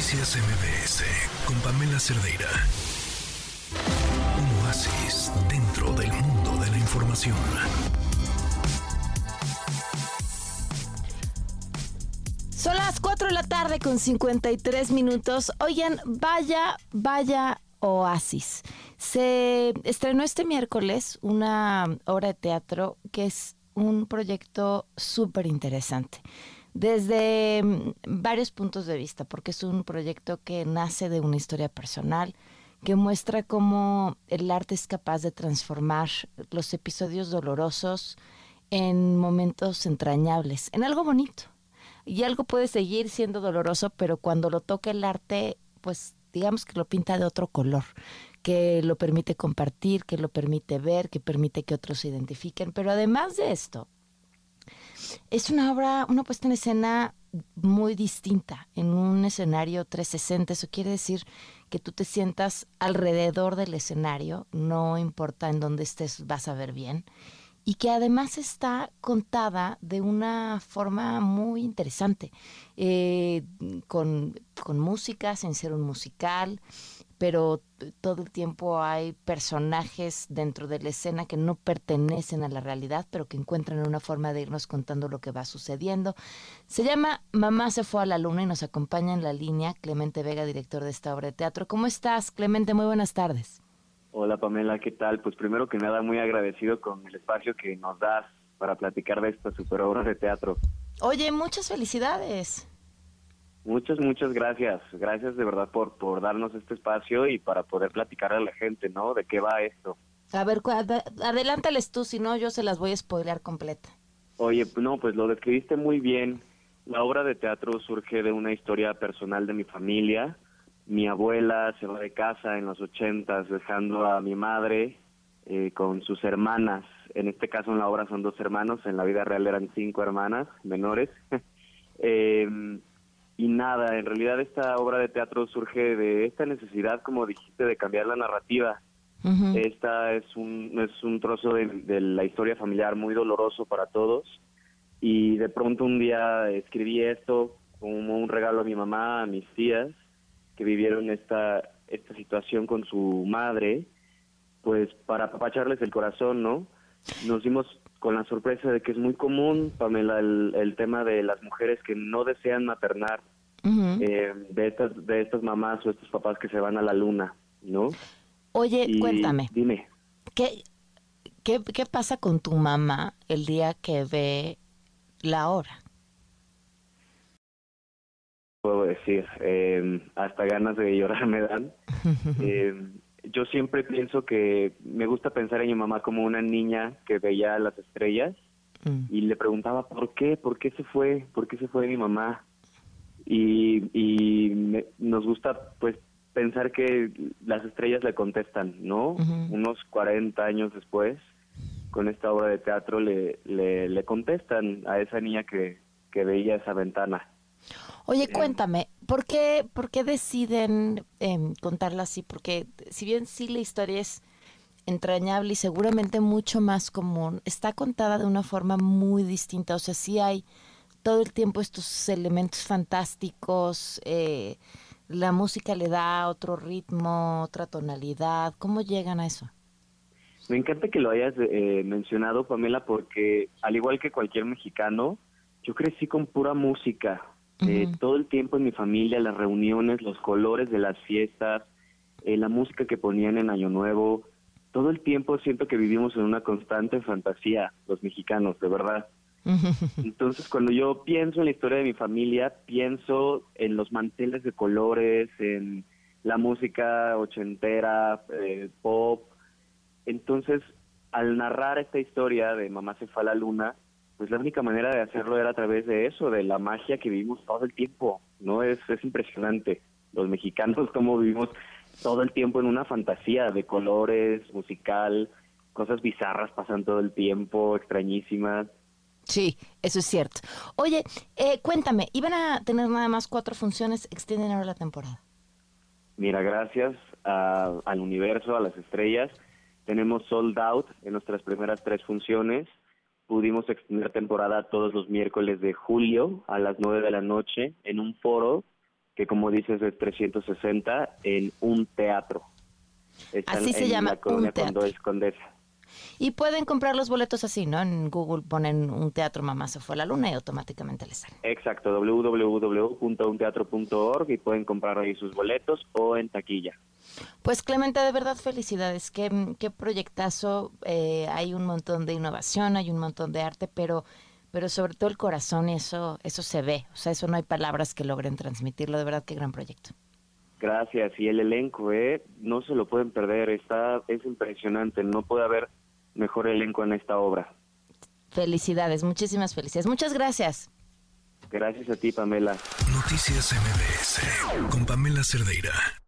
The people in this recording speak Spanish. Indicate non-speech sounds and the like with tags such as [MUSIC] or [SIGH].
Noticias MBS con Pamela Cerdeira. Un oasis dentro del mundo de la información. Son las 4 de la tarde con 53 minutos. Oigan, vaya, vaya oasis. Se estrenó este miércoles una obra de teatro que es un proyecto súper interesante desde mm, varios puntos de vista, porque es un proyecto que nace de una historia personal, que muestra cómo el arte es capaz de transformar los episodios dolorosos en momentos entrañables, en algo bonito. Y algo puede seguir siendo doloroso, pero cuando lo toca el arte, pues digamos que lo pinta de otro color, que lo permite compartir, que lo permite ver, que permite que otros se identifiquen. Pero además de esto, es una obra, una puesta en escena muy distinta, en un escenario 360. Eso quiere decir que tú te sientas alrededor del escenario, no importa en dónde estés, vas a ver bien. Y que además está contada de una forma muy interesante, eh, con, con música, sin ser un musical, pero todo el tiempo hay personajes dentro de la escena que no pertenecen a la realidad, pero que encuentran una forma de irnos contando lo que va sucediendo. Se llama Mamá se fue a la luna y nos acompaña en la línea Clemente Vega, director de esta obra de teatro. ¿Cómo estás, Clemente? Muy buenas tardes. Hola, Pamela, ¿qué tal? Pues primero que nada, muy agradecido con el espacio que nos das para platicar de esta super obra de teatro. Oye, muchas felicidades. Muchas, muchas gracias. Gracias de verdad por, por darnos este espacio y para poder platicar a la gente, ¿no? De qué va esto. A ver, adelántales tú, si no yo se las voy a spoilear completa. Oye, no, pues lo describiste muy bien. La obra de teatro surge de una historia personal de mi familia. Mi abuela se va de casa en los ochentas dejando a mi madre eh, con sus hermanas. En este caso en la obra son dos hermanos, en la vida real eran cinco hermanas menores. [LAUGHS] eh, y nada, en realidad esta obra de teatro surge de esta necesidad, como dijiste, de cambiar la narrativa. Esta es un, es un trozo de, la historia familiar muy doloroso para todos y de pronto un día escribí esto como un regalo a mi mamá, a mis tías, que vivieron esta, esta situación con su madre, pues para apapacharles el corazón, ¿no? Nos dimos con la sorpresa de que es muy común, Pamela, el, el tema de las mujeres que no desean maternar, eh, de, estas, de estas mamás o estos papás que se van a la luna, ¿no? Oye, cuéntame. Dime. ¿qué, ¿Qué, qué, pasa con tu mamá el día que ve la hora? Puedo decir, eh, hasta ganas de llorar me dan. [LAUGHS] eh, yo siempre pienso que me gusta pensar en mi mamá como una niña que veía las estrellas mm. y le preguntaba por qué, por qué se fue, por qué se fue mi mamá. Y, y nos gusta pues pensar que las estrellas le contestan, ¿no? Unos 40 años después, con esta obra de teatro le, le, le contestan a esa niña que, que veía esa ventana. Oye, cuéntame, ¿por qué, por qué deciden eh, contarla así? Porque si bien sí la historia es entrañable y seguramente mucho más común, está contada de una forma muy distinta. O sea, sí hay todo el tiempo estos elementos fantásticos, eh, la música le da otro ritmo, otra tonalidad. ¿Cómo llegan a eso? Me encanta que lo hayas eh, mencionado, Pamela, porque al igual que cualquier mexicano, yo crecí con pura música. Eh, todo el tiempo en mi familia, las reuniones, los colores de las fiestas, eh, la música que ponían en Año Nuevo, todo el tiempo siento que vivimos en una constante fantasía, los mexicanos, de verdad. [LAUGHS] Entonces, cuando yo pienso en la historia de mi familia, pienso en los manteles de colores, en la música ochentera, eh, pop. Entonces, al narrar esta historia de Mamá se fue a la luna, pues la única manera de hacerlo era a través de eso, de la magia que vivimos todo el tiempo, ¿no? Es, es impresionante. Los mexicanos [LAUGHS] como vivimos todo el tiempo en una fantasía de colores, musical, cosas bizarras pasan todo el tiempo, extrañísimas. Sí, eso es cierto. Oye, eh, cuéntame, ¿iban a tener nada más cuatro funciones? ¿Extienden ahora la temporada? Mira, gracias al universo, a las estrellas, tenemos sold out en nuestras primeras tres funciones pudimos extender temporada todos los miércoles de julio a las nueve de la noche en un foro que como dices es 360 en un teatro. Así se llama, la colonia un Condesa. Y pueden comprar los boletos así, ¿no? En Google ponen un teatro Mamá se fue a la luna y automáticamente les salen. Exacto, www.unteatro.org y pueden comprar ahí sus boletos o en taquilla. Pues Clemente, de verdad felicidades, qué, qué proyectazo, eh, hay un montón de innovación, hay un montón de arte, pero pero sobre todo el corazón y eso eso se ve, o sea, eso no hay palabras que logren transmitirlo, de verdad qué gran proyecto. Gracias, y el elenco, eh, no se lo pueden perder, está es impresionante, no puede haber mejor elenco en esta obra. Felicidades, muchísimas felicidades. Muchas gracias. Gracias a ti, Pamela. Noticias MBS con Pamela Cerdeira.